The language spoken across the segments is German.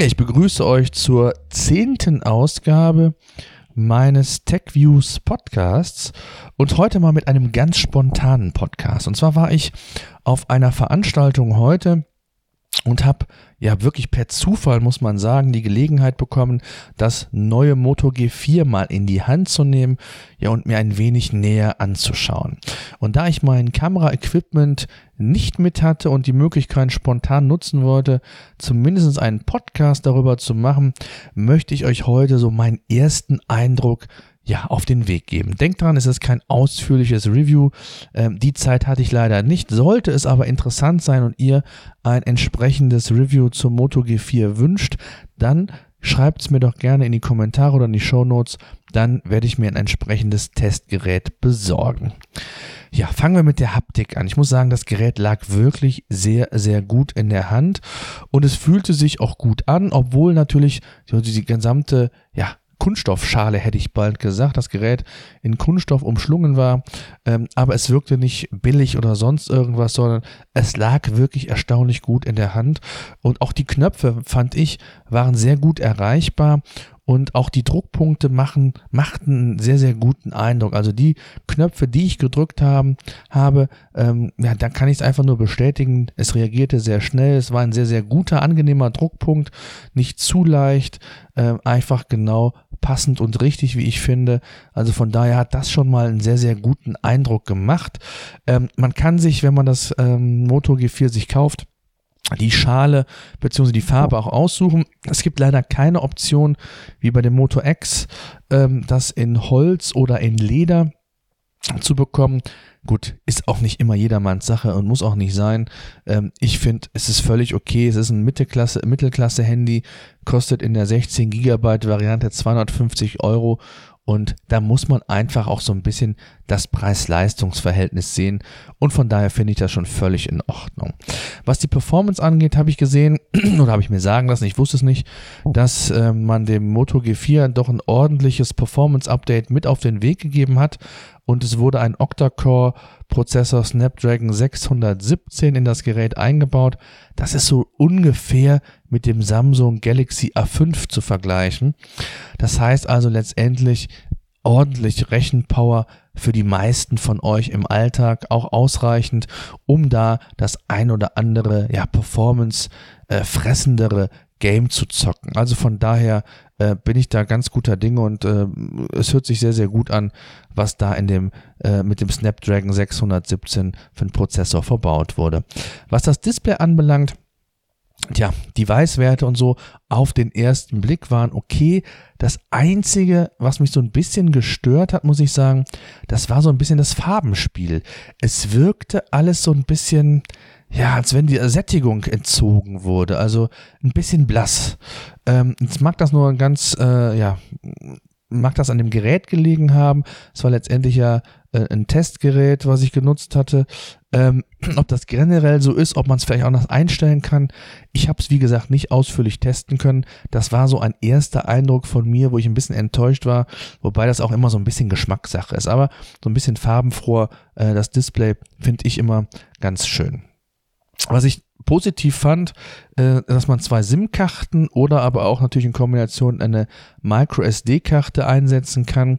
Ich begrüße euch zur zehnten Ausgabe meines TechViews Podcasts und heute mal mit einem ganz spontanen Podcast. Und zwar war ich auf einer Veranstaltung heute und habe ja wirklich per Zufall, muss man sagen, die Gelegenheit bekommen, das neue Moto G4 mal in die Hand zu nehmen, ja, und mir ein wenig näher anzuschauen. Und da ich mein Kameraequipment nicht mit hatte und die Möglichkeit spontan nutzen wollte, zumindest einen Podcast darüber zu machen, möchte ich euch heute so meinen ersten Eindruck ja, auf den Weg geben. Denkt dran, es ist kein ausführliches Review. Ähm, die Zeit hatte ich leider nicht. Sollte es aber interessant sein und ihr ein entsprechendes Review zum Moto G4 wünscht, dann schreibt es mir doch gerne in die Kommentare oder in die Show Notes. Dann werde ich mir ein entsprechendes Testgerät besorgen. Ja, fangen wir mit der Haptik an. Ich muss sagen, das Gerät lag wirklich sehr, sehr gut in der Hand und es fühlte sich auch gut an, obwohl natürlich die gesamte, ja, Kunststoffschale, hätte ich bald gesagt. Das Gerät in Kunststoff umschlungen war, ähm, aber es wirkte nicht billig oder sonst irgendwas, sondern es lag wirklich erstaunlich gut in der Hand. Und auch die Knöpfe, fand ich, waren sehr gut erreichbar und auch die Druckpunkte machen, machten einen sehr, sehr guten Eindruck. Also die Knöpfe, die ich gedrückt haben, habe, ähm, ja, da kann ich es einfach nur bestätigen. Es reagierte sehr schnell. Es war ein sehr, sehr guter, angenehmer Druckpunkt. Nicht zu leicht, äh, einfach genau passend und richtig, wie ich finde. Also von daher hat das schon mal einen sehr, sehr guten Eindruck gemacht. Ähm, man kann sich, wenn man das ähm, Moto G4 sich kauft, die Schale bzw. die Farbe auch aussuchen. Es gibt leider keine Option wie bei dem Moto X, ähm, das in Holz oder in Leder zu bekommen. Gut, ist auch nicht immer jedermanns Sache und muss auch nicht sein. Ähm, ich finde, es ist völlig okay. Es ist ein Mittelklasse, Mittelklasse-Handy, kostet in der 16 Gigabyte Variante 250 Euro und da muss man einfach auch so ein bisschen das Preis-Leistungs-Verhältnis sehen. Und von daher finde ich das schon völlig in Ordnung. Was die Performance angeht, habe ich gesehen, oder habe ich mir sagen lassen, ich wusste es nicht, dass äh, man dem Moto G4 doch ein ordentliches Performance-Update mit auf den Weg gegeben hat. Und es wurde ein Octa-Core Prozessor Snapdragon 617 in das Gerät eingebaut. Das ist so ungefähr mit dem Samsung Galaxy A5 zu vergleichen. Das heißt also letztendlich ordentlich Rechenpower für die meisten von euch im Alltag auch ausreichend, um da das ein oder andere ja Performance äh, fressendere Game zu zocken. Also von daher äh, bin ich da ganz guter Dinge und äh, es hört sich sehr, sehr gut an, was da in dem, äh, mit dem Snapdragon 617 für einen Prozessor verbaut wurde. Was das Display anbelangt, Tja, die Weißwerte und so auf den ersten Blick waren okay. Das Einzige, was mich so ein bisschen gestört hat, muss ich sagen, das war so ein bisschen das Farbenspiel. Es wirkte alles so ein bisschen, ja, als wenn die Sättigung entzogen wurde. Also ein bisschen blass. Ähm, jetzt mag das nur ein ganz, äh, ja, mag das an dem Gerät gelegen haben. Es war letztendlich ja äh, ein Testgerät, was ich genutzt hatte. Ähm, ob das generell so ist, ob man es vielleicht auch noch einstellen kann. Ich habe es, wie gesagt, nicht ausführlich testen können. Das war so ein erster Eindruck von mir, wo ich ein bisschen enttäuscht war, wobei das auch immer so ein bisschen Geschmackssache ist. Aber so ein bisschen farbenfroher, äh, das Display finde ich immer ganz schön. Was ich positiv fand, äh, dass man zwei SIM-Karten oder aber auch natürlich in Kombination eine Micro-SD-Karte einsetzen kann.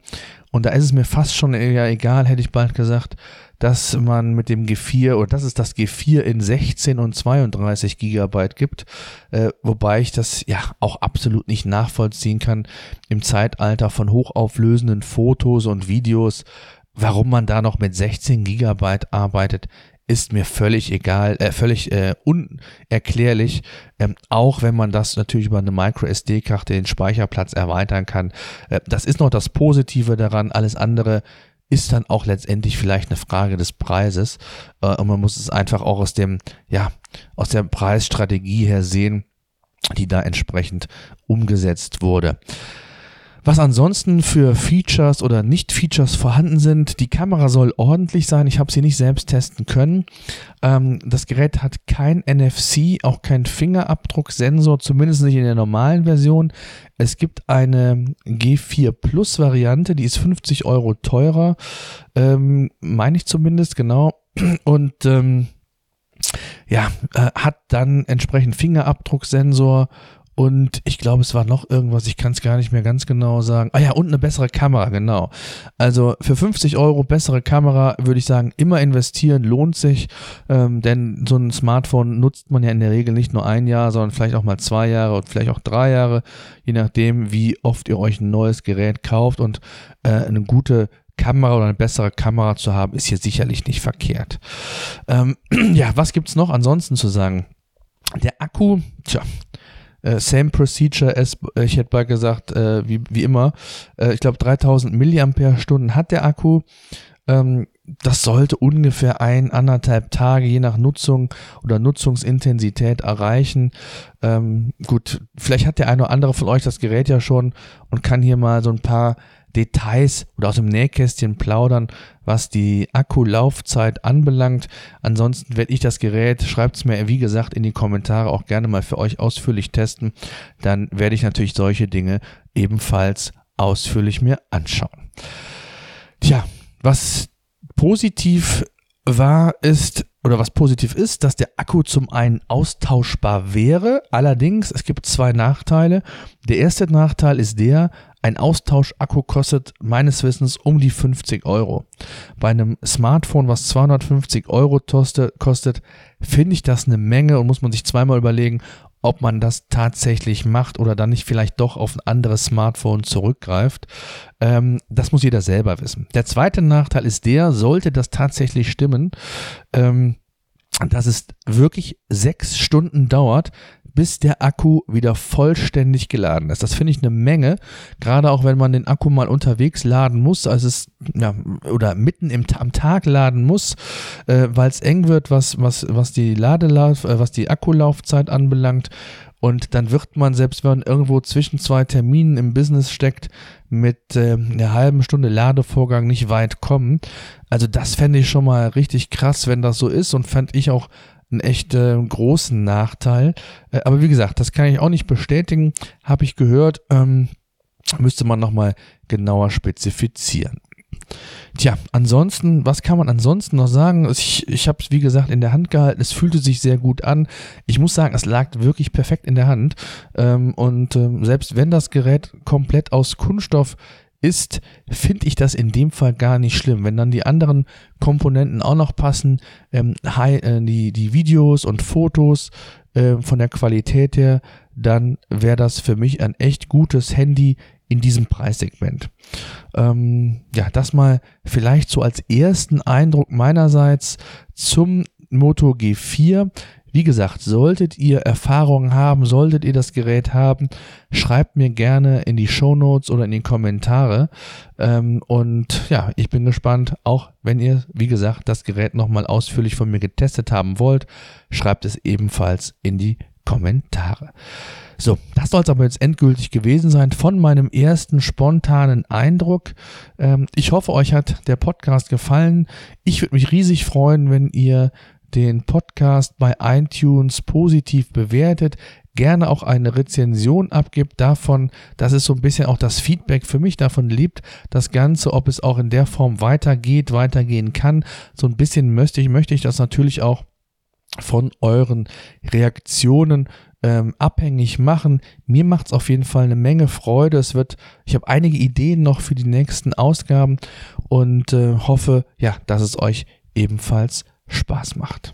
Und da ist es mir fast schon ja egal, hätte ich bald gesagt, dass man mit dem G4 oder dass es das G4 in 16 und 32 Gigabyte gibt, äh, wobei ich das ja auch absolut nicht nachvollziehen kann im Zeitalter von hochauflösenden Fotos und Videos, warum man da noch mit 16 Gigabyte arbeitet ist mir völlig egal, äh, völlig äh, unerklärlich, ähm, auch wenn man das natürlich über eine Micro SD-Karte den Speicherplatz erweitern kann. Äh, das ist noch das Positive daran, alles andere ist dann auch letztendlich vielleicht eine Frage des Preises äh, und man muss es einfach auch aus dem, ja, aus der Preisstrategie her sehen, die da entsprechend umgesetzt wurde. Was ansonsten für Features oder Nicht-Features vorhanden sind, die Kamera soll ordentlich sein. Ich habe sie nicht selbst testen können. Ähm, das Gerät hat kein NFC, auch kein Fingerabdrucksensor, zumindest nicht in der normalen Version. Es gibt eine G4 Plus Variante, die ist 50 Euro teurer, ähm, meine ich zumindest, genau. Und ähm, ja, äh, hat dann entsprechend Fingerabdrucksensor und ich glaube, es war noch irgendwas, ich kann es gar nicht mehr ganz genau sagen. Ah ja, und eine bessere Kamera, genau. Also für 50 Euro bessere Kamera würde ich sagen, immer investieren, lohnt sich, ähm, denn so ein Smartphone nutzt man ja in der Regel nicht nur ein Jahr, sondern vielleicht auch mal zwei Jahre und vielleicht auch drei Jahre, je nachdem, wie oft ihr euch ein neues Gerät kauft und äh, eine gute Kamera oder eine bessere Kamera zu haben, ist hier sicherlich nicht verkehrt. Ähm, ja, was gibt es noch ansonsten zu sagen? Der Akku, tja, äh, same procedure as, äh, ich hätte mal gesagt, äh, wie, wie immer. Äh, ich glaube 3000 Milliampere-Stunden hat der Akku. Ähm, das sollte ungefähr ein, anderthalb Tage je nach Nutzung oder Nutzungsintensität erreichen. Ähm, gut, vielleicht hat der eine oder andere von euch das Gerät ja schon und kann hier mal so ein paar Details oder aus dem Nähkästchen plaudern, was die Akkulaufzeit anbelangt. Ansonsten werde ich das Gerät, schreibt es mir wie gesagt in die Kommentare auch gerne mal für euch ausführlich testen. Dann werde ich natürlich solche Dinge ebenfalls ausführlich mir anschauen. Tja, was positiv war, ist, oder was positiv ist, dass der Akku zum einen austauschbar wäre. Allerdings, es gibt zwei Nachteile. Der erste Nachteil ist der, ein Austauschakku kostet meines Wissens um die 50 Euro. Bei einem Smartphone, was 250 Euro kostet, finde ich das eine Menge und muss man sich zweimal überlegen, ob man das tatsächlich macht oder dann nicht vielleicht doch auf ein anderes Smartphone zurückgreift. Ähm, das muss jeder selber wissen. Der zweite Nachteil ist der, sollte das tatsächlich stimmen, ähm, dass es wirklich sechs Stunden dauert, bis der Akku wieder vollständig geladen ist. Das finde ich eine Menge, gerade auch wenn man den Akku mal unterwegs laden muss, also es ja, oder mitten im, am Tag laden muss, äh, weil es eng wird, was was was die Ladelauf, äh, was die Akkulaufzeit anbelangt. Und dann wird man, selbst wenn man irgendwo zwischen zwei Terminen im Business steckt, mit äh, einer halben Stunde Ladevorgang nicht weit kommen. Also das fände ich schon mal richtig krass, wenn das so ist und fände ich auch einen echt äh, großen Nachteil. Äh, aber wie gesagt, das kann ich auch nicht bestätigen, habe ich gehört. Ähm, müsste man nochmal genauer spezifizieren. Tja, ansonsten, was kann man ansonsten noch sagen? Ich, ich habe es, wie gesagt, in der Hand gehalten. Es fühlte sich sehr gut an. Ich muss sagen, es lag wirklich perfekt in der Hand. Ähm, und ähm, selbst wenn das Gerät komplett aus Kunststoff ist, finde ich das in dem Fall gar nicht schlimm. Wenn dann die anderen Komponenten auch noch passen, ähm, äh, die, die Videos und Fotos äh, von der Qualität her, dann wäre das für mich ein echt gutes Handy in diesem Preissegment. Ähm, ja, das mal vielleicht so als ersten Eindruck meinerseits zum Moto G4. Wie gesagt, solltet ihr Erfahrungen haben, solltet ihr das Gerät haben, schreibt mir gerne in die Show Notes oder in die Kommentare. Ähm, und ja, ich bin gespannt, auch wenn ihr, wie gesagt, das Gerät nochmal ausführlich von mir getestet haben wollt, schreibt es ebenfalls in die Kommentare. So, das soll es aber jetzt endgültig gewesen sein von meinem ersten spontanen Eindruck. Ähm, ich hoffe, euch hat der Podcast gefallen. Ich würde mich riesig freuen, wenn ihr den Podcast bei iTunes positiv bewertet, gerne auch eine Rezension abgibt davon, das ist so ein bisschen auch das Feedback für mich, davon lebt das Ganze, ob es auch in der Form weitergeht, weitergehen kann. So ein bisschen möchte ich, möchte ich das natürlich auch von euren Reaktionen ähm, abhängig machen. Mir macht es auf jeden Fall eine Menge Freude. Es wird, ich habe einige Ideen noch für die nächsten Ausgaben und äh, hoffe, ja, dass es euch ebenfalls Spaß macht.